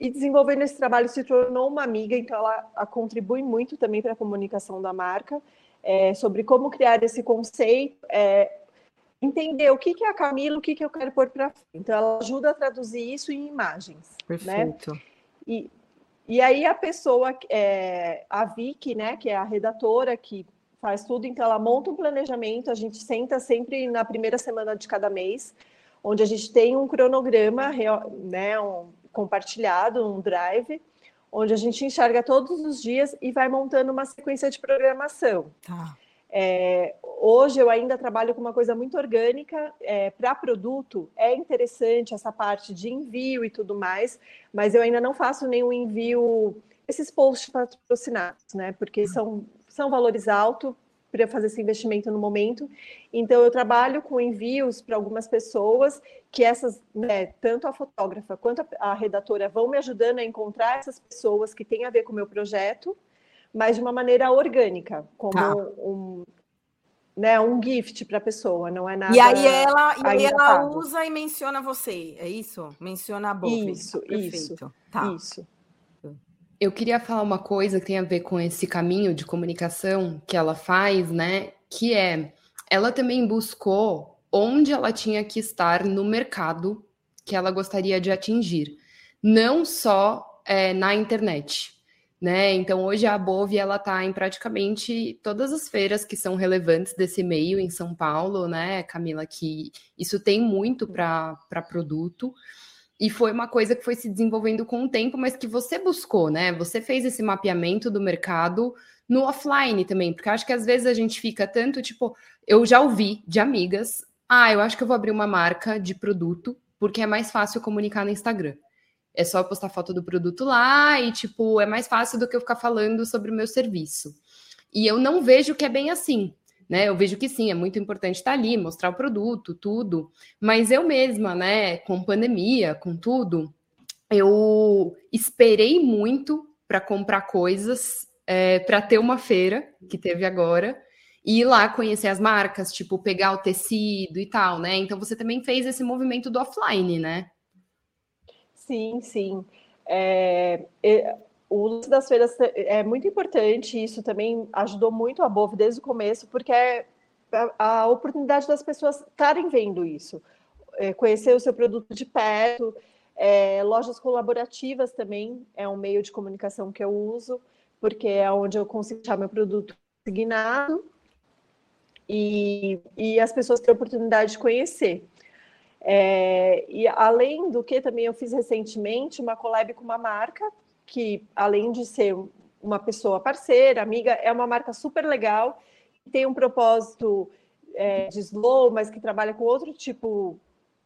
e desenvolvendo esse trabalho se tornou uma amiga, então ela contribui muito também para a comunicação da marca, é, sobre como criar esse conceito, é, entender o que, que é a Camila, o que, que eu quero pôr para frente. Então, ela ajuda a traduzir isso em imagens. Né? Perfeito. Né? E, e aí a pessoa, é, a Vicky, né, que é a redatora que faz tudo, então ela monta um planejamento, a gente senta sempre na primeira semana de cada mês, onde a gente tem um cronograma, né, um, compartilhado, um drive, onde a gente enxerga todos os dias e vai montando uma sequência de programação. Tá. É, hoje eu ainda trabalho com uma coisa muito orgânica é, para produto. É interessante essa parte de envio e tudo mais, mas eu ainda não faço nenhum envio, esses posts patrocinados, né? Porque uhum. são, são valores altos para fazer esse investimento no momento. Então eu trabalho com envios para algumas pessoas que essas, né, tanto a fotógrafa quanto a, a redatora vão me ajudando a encontrar essas pessoas que têm a ver com o meu projeto mas de uma maneira orgânica, como tá. um, né, um gift para a pessoa, não é nada. E aí ela, e aí ela usa e menciona você, é isso? Menciona a Bob. Isso, Perfeito. isso. Tá. Isso. Eu queria falar uma coisa que tem a ver com esse caminho de comunicação que ela faz, né? Que é ela também buscou onde ela tinha que estar no mercado que ela gostaria de atingir, não só é, na internet né? Então hoje a Bove ela está em praticamente todas as feiras que são relevantes desse meio em São Paulo, né, Camila? Que isso tem muito para produto. E foi uma coisa que foi se desenvolvendo com o tempo, mas que você buscou, né? Você fez esse mapeamento do mercado no offline também, porque acho que às vezes a gente fica tanto tipo, eu já ouvi de amigas, ah, eu acho que eu vou abrir uma marca de produto porque é mais fácil comunicar no Instagram. É só postar foto do produto lá e, tipo, é mais fácil do que eu ficar falando sobre o meu serviço. E eu não vejo que é bem assim, né? Eu vejo que sim, é muito importante estar ali, mostrar o produto, tudo. Mas eu mesma, né, com pandemia, com tudo, eu esperei muito para comprar coisas, é, para ter uma feira que teve agora e ir lá conhecer as marcas, tipo, pegar o tecido e tal, né? Então você também fez esse movimento do offline, né? Sim, sim. É, é, o lance das feiras é muito importante, isso também ajudou muito a Bove desde o começo, porque é a, a oportunidade das pessoas estarem vendo isso, é, conhecer o seu produto de perto, é, lojas colaborativas também é um meio de comunicação que eu uso, porque é onde eu consigo deixar meu produto signado e, e as pessoas têm a oportunidade de conhecer. É, e além do que também eu fiz recentemente uma collab com uma marca que, além de ser uma pessoa parceira, amiga, é uma marca super legal, tem um propósito é, de slow, mas que trabalha com outro tipo,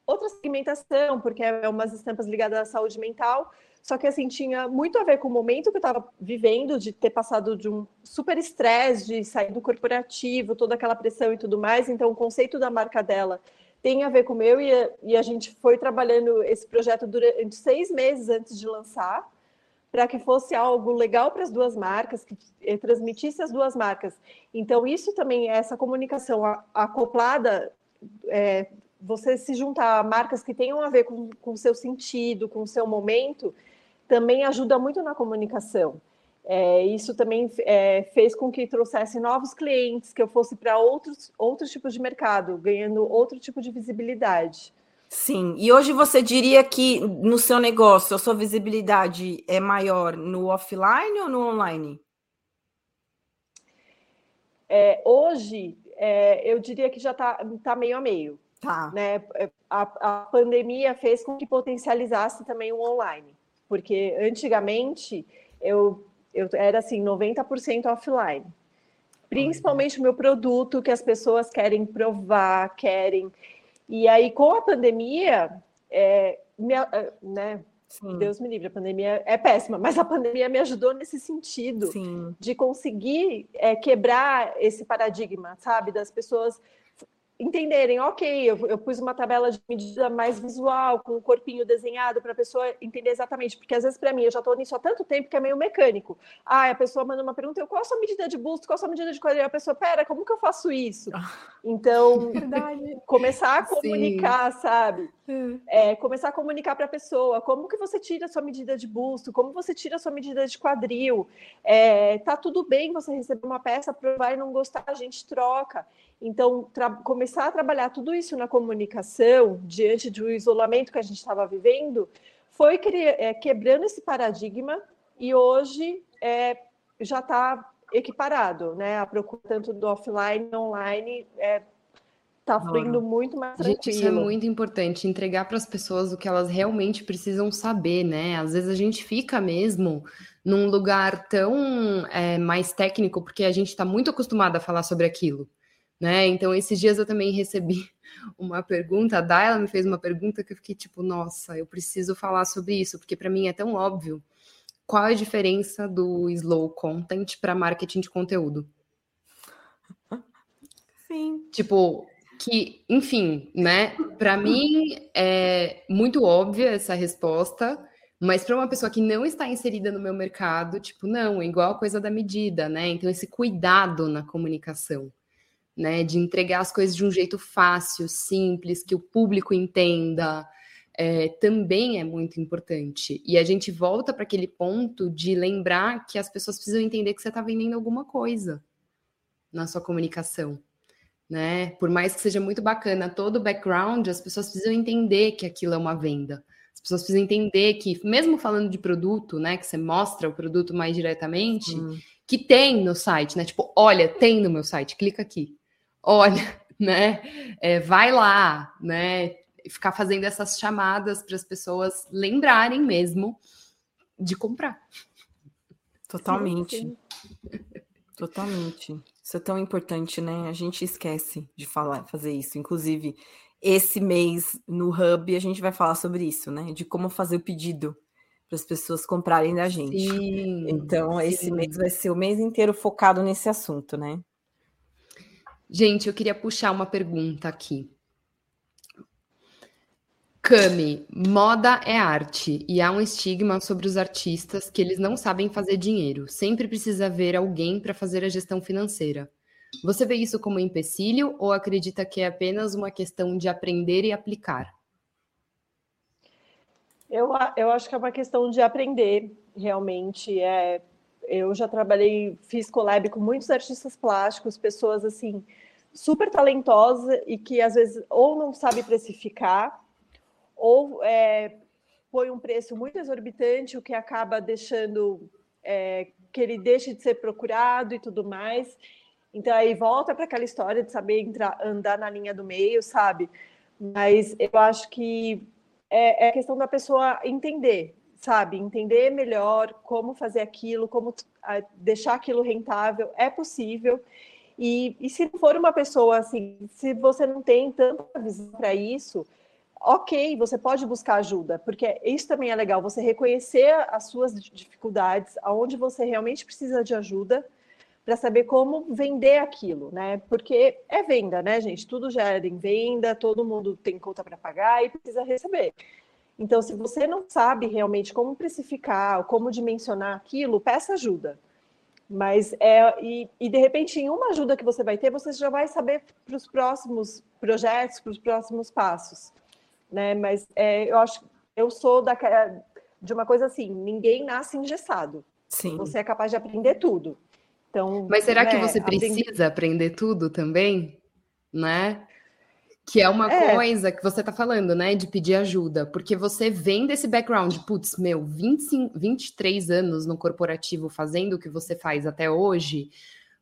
outra segmentação, porque é umas estampas ligadas à saúde mental. Só que assim tinha muito a ver com o momento que eu estava vivendo, de ter passado de um super estresse, de sair do corporativo, toda aquela pressão e tudo mais. Então, o conceito da marca dela tem a ver com o meu e a, e a gente foi trabalhando esse projeto durante seis meses antes de lançar, para que fosse algo legal para as duas marcas, que eh, transmitisse as duas marcas. Então, isso também, essa comunicação acoplada, é, você se juntar a marcas que tenham a ver com o seu sentido, com o seu momento, também ajuda muito na comunicação. É, isso também é, fez com que trouxesse novos clientes, que eu fosse para outros, outros tipos de mercado, ganhando outro tipo de visibilidade. Sim, e hoje você diria que no seu negócio a sua visibilidade é maior no offline ou no online? É, hoje, é, eu diria que já está tá meio a meio. Tá. Né? A, a pandemia fez com que potencializasse também o online, porque antigamente eu eu era assim, 90% offline. Principalmente o meu produto que as pessoas querem provar, querem. E aí, com a pandemia, é, me, é, né? Sim. Deus me livre, a pandemia é péssima, mas a pandemia me ajudou nesse sentido Sim. de conseguir é, quebrar esse paradigma, sabe? Das pessoas entenderem, ok, eu, eu, pus uma tabela de medida mais visual, com o um corpinho desenhado, para a pessoa entender exatamente, porque às vezes para mim, eu já estou nisso há tanto tempo que é meio mecânico. Ah, a pessoa manda uma pergunta, eu, qual a sua medida de busto, qual a sua medida de quadril? A pessoa, pera, como que eu faço isso? Então, [laughs] começar a comunicar, Sim. sabe? É. é, começar a comunicar para a pessoa, como que você tira a sua medida de busto, como você tira a sua medida de quadril, é, tá tudo bem você receber uma peça, provar e não gostar, a gente troca. Então, começar a trabalhar tudo isso na comunicação, diante do isolamento que a gente estava vivendo, foi é, quebrando esse paradigma e hoje é, já está equiparado, né? A procura tanto do offline e online é, tá fluindo muito mais tranquilo. Gente, isso é muito importante, entregar para as pessoas o que elas realmente precisam saber, né? Às vezes a gente fica mesmo num lugar tão é, mais técnico, porque a gente está muito acostumado a falar sobre aquilo né? Então, esses dias eu também recebi [laughs] uma pergunta, a Dayla me fez uma pergunta que eu fiquei tipo, nossa, eu preciso falar sobre isso, porque para mim é tão óbvio. Qual a diferença do slow content para marketing de conteúdo? Sim. Tipo, que, enfim, né? Para mim é muito óbvia essa resposta, mas para uma pessoa que não está inserida no meu mercado, tipo, não, é igual a coisa da medida, né? Então, esse cuidado na comunicação né? De entregar as coisas de um jeito fácil, simples, que o público entenda, é, também é muito importante. E a gente volta para aquele ponto de lembrar que as pessoas precisam entender que você está vendendo alguma coisa na sua comunicação. Né? Por mais que seja muito bacana todo o background, as pessoas precisam entender que aquilo é uma venda. As pessoas precisam entender que, mesmo falando de produto, né, que você mostra o produto mais diretamente, hum. que tem no site, né? Tipo, olha, tem no meu site, clica aqui olha, [laughs] né? É, vai lá, né? ficar fazendo essas chamadas para as pessoas lembrarem mesmo de comprar. Totalmente. Totalmente. Isso é tão importante, né? A gente esquece de falar, fazer isso. Inclusive, esse mês no Hub a gente vai falar sobre isso, né? De como fazer o pedido para as pessoas comprarem da gente. Sim, então, sim. esse mês vai ser o mês inteiro focado nesse assunto, né? Gente, eu queria puxar uma pergunta aqui. Cami, moda é arte e há um estigma sobre os artistas que eles não sabem fazer dinheiro. Sempre precisa haver alguém para fazer a gestão financeira. Você vê isso como um empecilho ou acredita que é apenas uma questão de aprender e aplicar? Eu, eu acho que é uma questão de aprender, realmente. É, eu já trabalhei, fiz collab com muitos artistas plásticos, pessoas assim, super talentosas e que às vezes ou não sabe precificar ou é, põe um preço muito exorbitante, o que acaba deixando é, que ele deixe de ser procurado e tudo mais. Então aí volta para aquela história de saber entrar, andar na linha do meio, sabe? Mas eu acho que é, é questão da pessoa entender, sabe? Entender melhor como fazer aquilo, como deixar aquilo rentável. É possível. E, e se for uma pessoa assim, se você não tem tanta visão para isso, ok, você pode buscar ajuda, porque isso também é legal, você reconhecer as suas dificuldades, aonde você realmente precisa de ajuda, para saber como vender aquilo, né? Porque é venda, né, gente? Tudo gera em venda, todo mundo tem conta para pagar e precisa receber. Então, se você não sabe realmente como precificar, como dimensionar aquilo, peça ajuda. Mas é e, e de repente em uma ajuda que você vai ter, você já vai saber para os próximos projetos, para os próximos passos né? Mas é, eu acho eu sou da, de uma coisa assim: ninguém nasce engessado. Sim. Você é capaz de aprender tudo. Então, Mas será né, que você precisa aprender tudo também? Né? Que é uma é. coisa que você está falando, né? De pedir ajuda. Porque você vem desse background, putz, meu, 25, 23 anos no corporativo fazendo o que você faz até hoje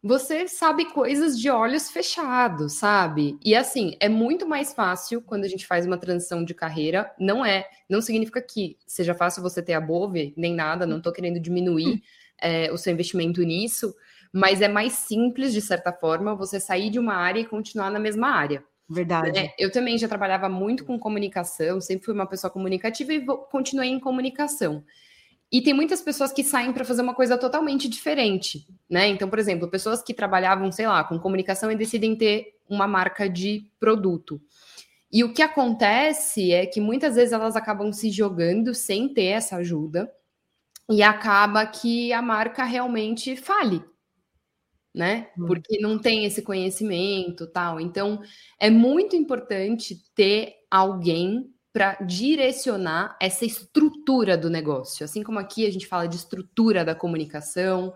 você sabe coisas de olhos fechados, sabe? E assim, é muito mais fácil quando a gente faz uma transição de carreira. Não é, não significa que seja fácil você ter a Bove, nem nada, não tô querendo diminuir é, o seu investimento nisso, mas é mais simples, de certa forma, você sair de uma área e continuar na mesma área. Verdade. É, eu também já trabalhava muito com comunicação, sempre fui uma pessoa comunicativa e continuei em comunicação. E tem muitas pessoas que saem para fazer uma coisa totalmente diferente, né? Então, por exemplo, pessoas que trabalhavam, sei lá, com comunicação e decidem ter uma marca de produto. E o que acontece é que muitas vezes elas acabam se jogando sem ter essa ajuda e acaba que a marca realmente fale, né? Hum. Porque não tem esse conhecimento, tal. Então, é muito importante ter alguém para direcionar essa estrutura do negócio. Assim como aqui a gente fala de estrutura da comunicação,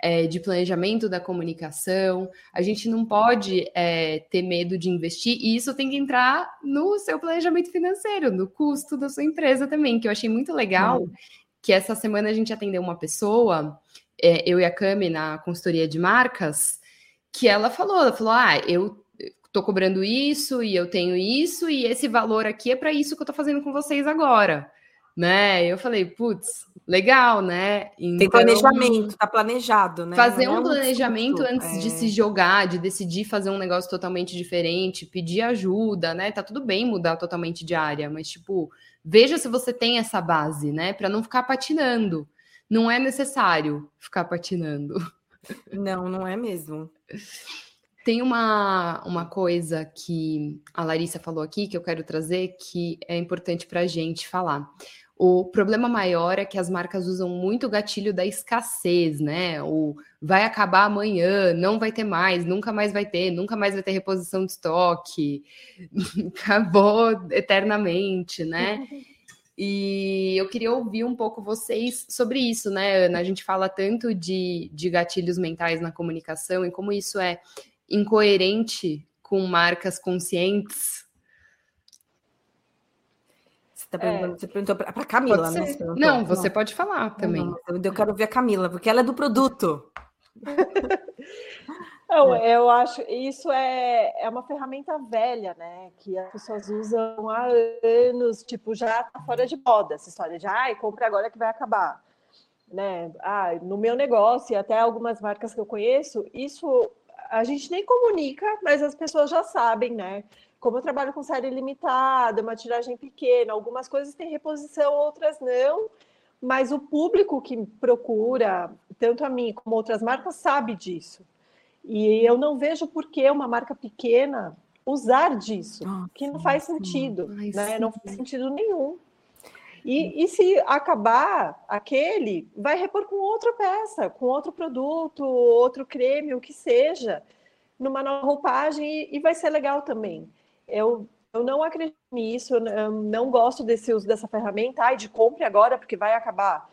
é, de planejamento da comunicação, a gente não pode é, ter medo de investir, e isso tem que entrar no seu planejamento financeiro, no custo da sua empresa também, que eu achei muito legal. Uhum. Que essa semana a gente atendeu uma pessoa, é, eu e a Cami, na consultoria de marcas, que ela falou, ela falou: Ah, eu tô cobrando isso e eu tenho isso e esse valor aqui é para isso que eu tô fazendo com vocês agora, né? Eu falei, putz, legal, né? Então, Tem planejamento, tá planejado, né? Fazer um, é um planejamento antes é... de se jogar, de decidir fazer um negócio totalmente diferente, pedir ajuda, né? Tá tudo bem mudar totalmente de área, mas tipo, veja se você tem essa base, né? Para não ficar patinando. Não é necessário ficar patinando. Não, não é mesmo. Tem uma, uma coisa que a Larissa falou aqui que eu quero trazer que é importante para a gente falar. O problema maior é que as marcas usam muito o gatilho da escassez, né? O vai acabar amanhã, não vai ter mais, nunca mais vai ter, nunca mais vai ter reposição de estoque, [laughs] acabou eternamente, né? [laughs] E eu queria ouvir um pouco vocês sobre isso, né, Ana? A gente fala tanto de, de gatilhos mentais na comunicação e como isso é incoerente com marcas conscientes? Você, tá perguntando, é. você perguntou para a Camila, né? Você não, você pode falar também. Não, eu quero ver a Camila, porque ela é do produto. [laughs] Não, é. eu acho isso é, é uma ferramenta velha, né? Que as pessoas usam há anos, tipo, já tá fora de moda essa história de ai, compre agora que vai acabar. Né? Ah, no meu negócio e até algumas marcas que eu conheço, isso a gente nem comunica, mas as pessoas já sabem, né? Como eu trabalho com série limitada, uma tiragem pequena, algumas coisas têm reposição, outras não, mas o público que procura, tanto a mim como outras marcas, sabe disso. E eu não vejo por que uma marca pequena usar disso, ah, que não faz sentido, né? Não faz sentido nenhum. E, e, se acabar aquele, vai repor com outra peça, com outro produto, outro creme, o que seja, numa nova roupagem e, e vai ser legal também. Eu, eu não acredito nisso, eu não gosto desse uso dessa ferramenta, ai, de compre agora porque vai acabar.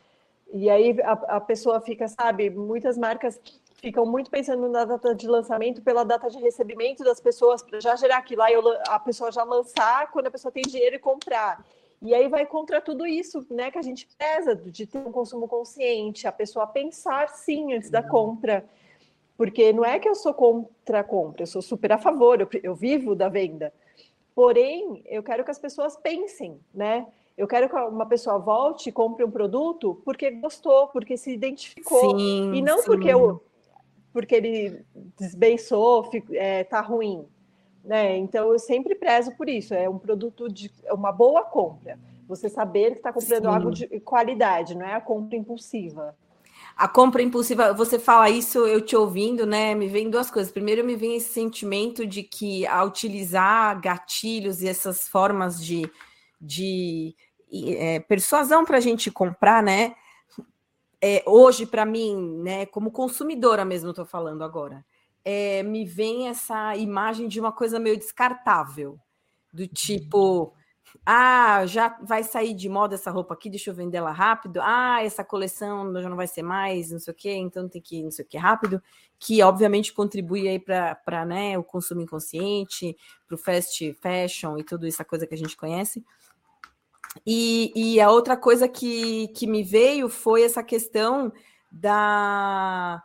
E aí a, a pessoa fica, sabe, muitas marcas ficam muito pensando na data de lançamento pela data de recebimento das pessoas, para já gerar aquilo lá e a pessoa já lançar quando a pessoa tem dinheiro e comprar. E aí vai contra tudo isso, né, que a gente pesa de ter um consumo consciente, a pessoa pensar sim antes da compra. Porque não é que eu sou contra a compra, eu sou super a favor, eu, eu vivo da venda. Porém, eu quero que as pessoas pensem, né? Eu quero que uma pessoa volte e compre um produto porque gostou, porque se identificou. Sim, e não sim. porque eu, porque ele desbeiçou, é, tá ruim. Né? Então eu sempre prezo por isso. É um produto de é uma boa compra. Você saber que está comprando Sim. algo de qualidade, não é a compra impulsiva. A compra impulsiva, você fala isso, eu te ouvindo, né? Me vem duas coisas. Primeiro, me vem esse sentimento de que a utilizar gatilhos e essas formas de, de é, persuasão para a gente comprar, né? É, hoje, para mim, né, como consumidora mesmo, estou falando agora, é, me vem essa imagem de uma coisa meio descartável, do tipo, ah, já vai sair de moda essa roupa aqui, deixa eu vender ela rápido. Ah, essa coleção já não vai ser mais, não sei o quê, então tem que não sei o que rápido, que obviamente contribui aí para né, o consumo inconsciente, para o fast fashion e tudo essa coisa que a gente conhece. E, e a outra coisa que, que me veio foi essa questão da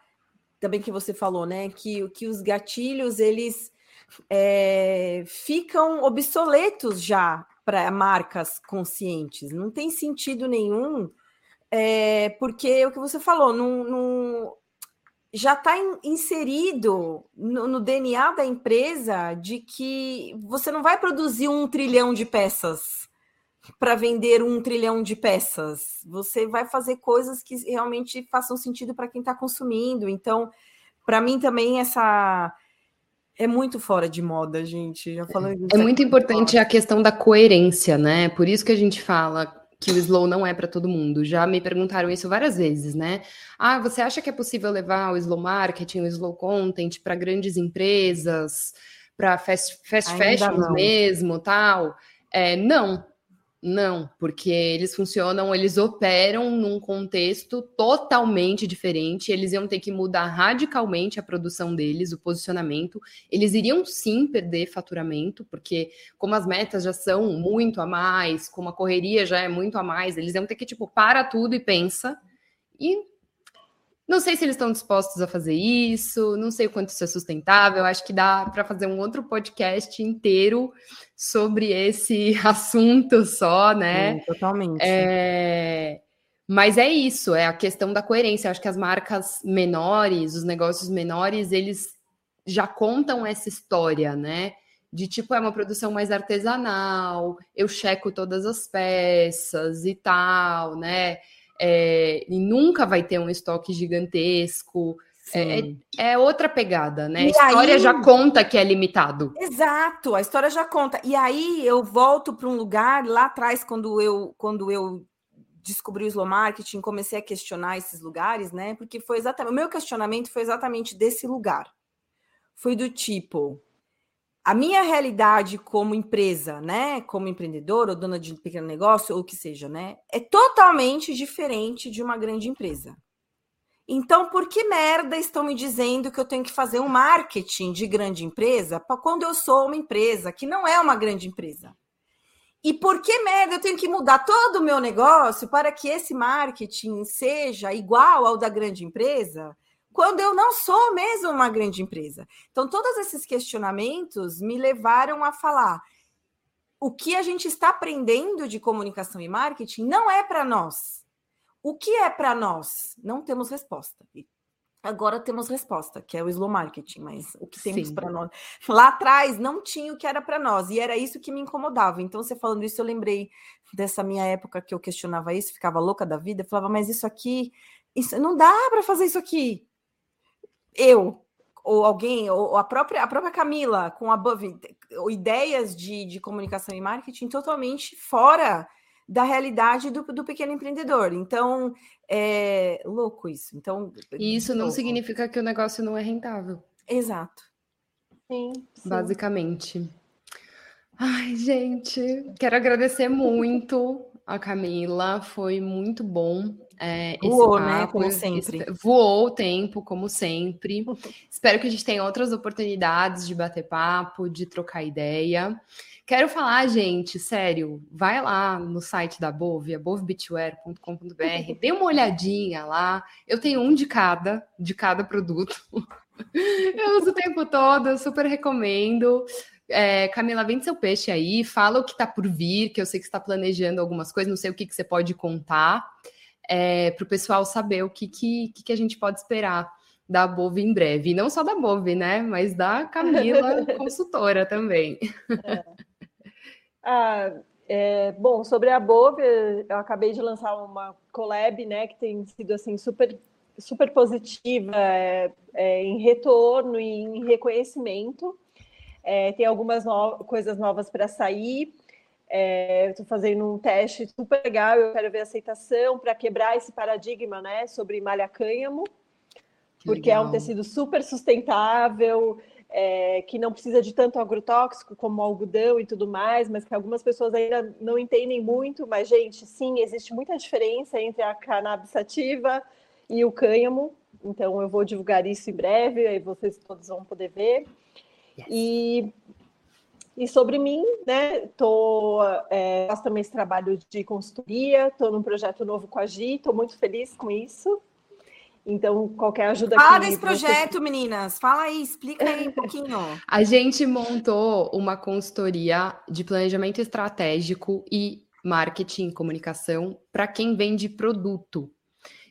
também que você falou, né? Que, que os gatilhos eles é, ficam obsoletos já para marcas conscientes. Não tem sentido nenhum, é, porque o que você falou, já está in, inserido no, no, DNA da empresa de que você não vai produzir um trilhão de peças para vender um trilhão de peças. Você vai fazer coisas que realmente façam sentido para quem está consumindo. Então, para mim também essa é muito fora de moda, gente. Já falando é muito importante a questão da coerência, né? Por isso que a gente fala que o slow não é para todo mundo. Já me perguntaram isso várias vezes, né? Ah, você acha que é possível levar o slow marketing, o slow content para grandes empresas, para fast, fast fashion mesmo, tal? É, não, não, porque eles funcionam, eles operam num contexto totalmente diferente, eles iam ter que mudar radicalmente a produção deles, o posicionamento. Eles iriam sim perder faturamento, porque como as metas já são muito a mais, como a correria já é muito a mais, eles iam ter que tipo para tudo e pensa. E não sei se eles estão dispostos a fazer isso, não sei o quanto isso é sustentável. Acho que dá para fazer um outro podcast inteiro sobre esse [laughs] assunto só, né? Sim, totalmente. É... Mas é isso, é a questão da coerência. Acho que as marcas menores, os negócios menores, eles já contam essa história, né? De tipo, é uma produção mais artesanal, eu checo todas as peças e tal, né? é, e nunca vai ter um estoque gigantesco. É, é, é, outra pegada, né? E a história aí... já conta que é limitado. Exato, a história já conta. E aí eu volto para um lugar lá atrás, quando eu, quando eu descobri o slow marketing, comecei a questionar esses lugares, né? Porque foi exatamente o meu questionamento foi exatamente desse lugar. Foi do tipo, a minha realidade como empresa, né, como empreendedor ou dona de um pequeno negócio ou o que seja, né, é totalmente diferente de uma grande empresa. Então, por que merda estão me dizendo que eu tenho que fazer um marketing de grande empresa quando eu sou uma empresa que não é uma grande empresa? E por que merda eu tenho que mudar todo o meu negócio para que esse marketing seja igual ao da grande empresa? quando eu não sou mesmo uma grande empresa. Então, todos esses questionamentos me levaram a falar: o que a gente está aprendendo de comunicação e marketing não é para nós. O que é para nós? Não temos resposta. Agora temos resposta, que é o slow marketing, mas o que temos para nós? Lá atrás não tinha o que era para nós, e era isso que me incomodava. Então, você falando isso, eu lembrei dessa minha época que eu questionava isso, ficava louca da vida, falava, mas isso aqui, isso não dá para fazer isso aqui. Eu, ou alguém, ou a própria, a própria Camila, com a Bove, ideias de, de comunicação e marketing totalmente fora da realidade do, do pequeno empreendedor. Então, é louco isso. Então, e isso não louco. significa que o negócio não é rentável. Exato. Sim, sim. Basicamente. Ai, gente, quero agradecer muito a Camila, foi muito bom. É, voou, papo, né? Como sempre. Voou o tempo, como sempre. Espero que a gente tenha outras oportunidades de bater papo, de trocar ideia. Quero falar, gente, sério, vai lá no site da Bove, abovebitware.com.br, dê uma olhadinha lá. Eu tenho um de cada, de cada produto. [laughs] Eu uso o tempo todo, super recomendo. É, Camila, vende seu peixe aí, fala o que está por vir, que eu sei que está planejando algumas coisas, não sei o que, que você pode contar, é, para o pessoal saber o que, que, que a gente pode esperar da Bove em breve. E não só da Bove, né? Mas da Camila, [laughs] consultora também. É. Ah, é, bom, sobre a Bove, eu acabei de lançar uma collab, né, que tem sido assim super super positiva é, é, em retorno e em reconhecimento. É, tem algumas no coisas novas para sair. Estou é, fazendo um teste super legal. Eu quero ver aceitação para quebrar esse paradigma, né, sobre malha cânhamo, porque legal. é um tecido super sustentável é, que não precisa de tanto agrotóxico como algodão e tudo mais, mas que algumas pessoas ainda não entendem muito. Mas, gente, sim, existe muita diferença entre a cannabis sativa e o cânhamo. Então, eu vou divulgar isso em breve, aí vocês todos vão poder ver. Yes. E, e sobre mim, né? Tô, é, faço também esse trabalho de consultoria, estou num projeto novo com a Gi, estou muito feliz com isso. Então, qualquer ajuda Fala desse projeto, você... meninas. Fala aí, explica aí um [laughs] pouquinho. A gente montou uma consultoria de planejamento estratégico e marketing e comunicação para quem vende produto.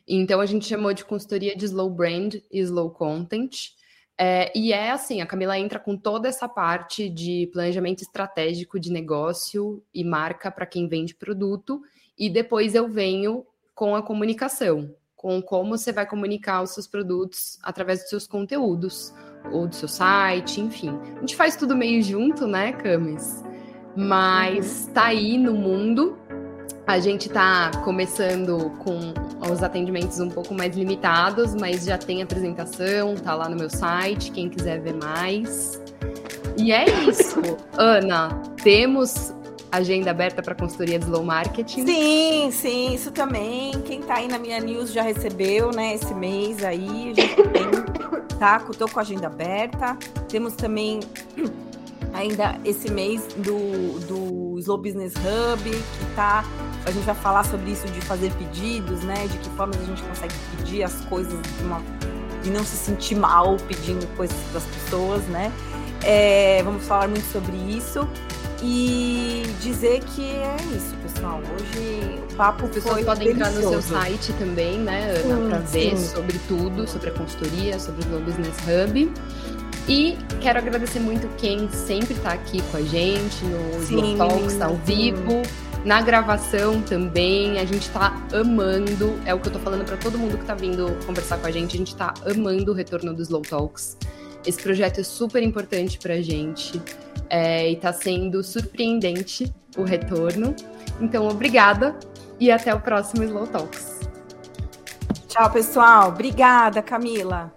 Então, a gente chamou de consultoria de slow brand e slow content. É, e é assim, a Camila entra com toda essa parte de planejamento estratégico de negócio e marca para quem vende produto, e depois eu venho com a comunicação com como você vai comunicar os seus produtos através dos seus conteúdos, ou do seu site, enfim. A gente faz tudo meio junto, né, Camis? Mas tá aí no mundo. A gente tá começando com os atendimentos um pouco mais limitados, mas já tem apresentação, tá lá no meu site, quem quiser ver mais. E é isso. [laughs] Ana, temos agenda aberta para consultoria de slow marketing. Sim, sim, isso também. Quem está aí na minha news já recebeu, né? Esse mês aí, a gente tem, tá? Tô com a agenda aberta. Temos também ainda esse mês do, do Slow Business Hub, que tá. A gente vai falar sobre isso de fazer pedidos, né? De que formas a gente consegue pedir as coisas de uma. de não se sentir mal pedindo coisas das pessoas, né? É, vamos falar muito sobre isso. E dizer que é isso, pessoal. Hoje o papo As pessoas podem delicioso. entrar no seu site também, né, Ana, para ver sobre tudo, sobre a consultoria, sobre o Business Hub. E quero agradecer muito quem sempre está aqui com a gente no Sim, Talks ao vivo, na gravação também. A gente está amando, é o que eu estou falando para todo mundo que está vindo conversar com a gente. A gente está amando o retorno dos Slow Talks. Esse projeto é super importante para a gente é, e está sendo surpreendente o retorno. Então, obrigada e até o próximo Slow Talks. Tchau, pessoal. Obrigada, Camila.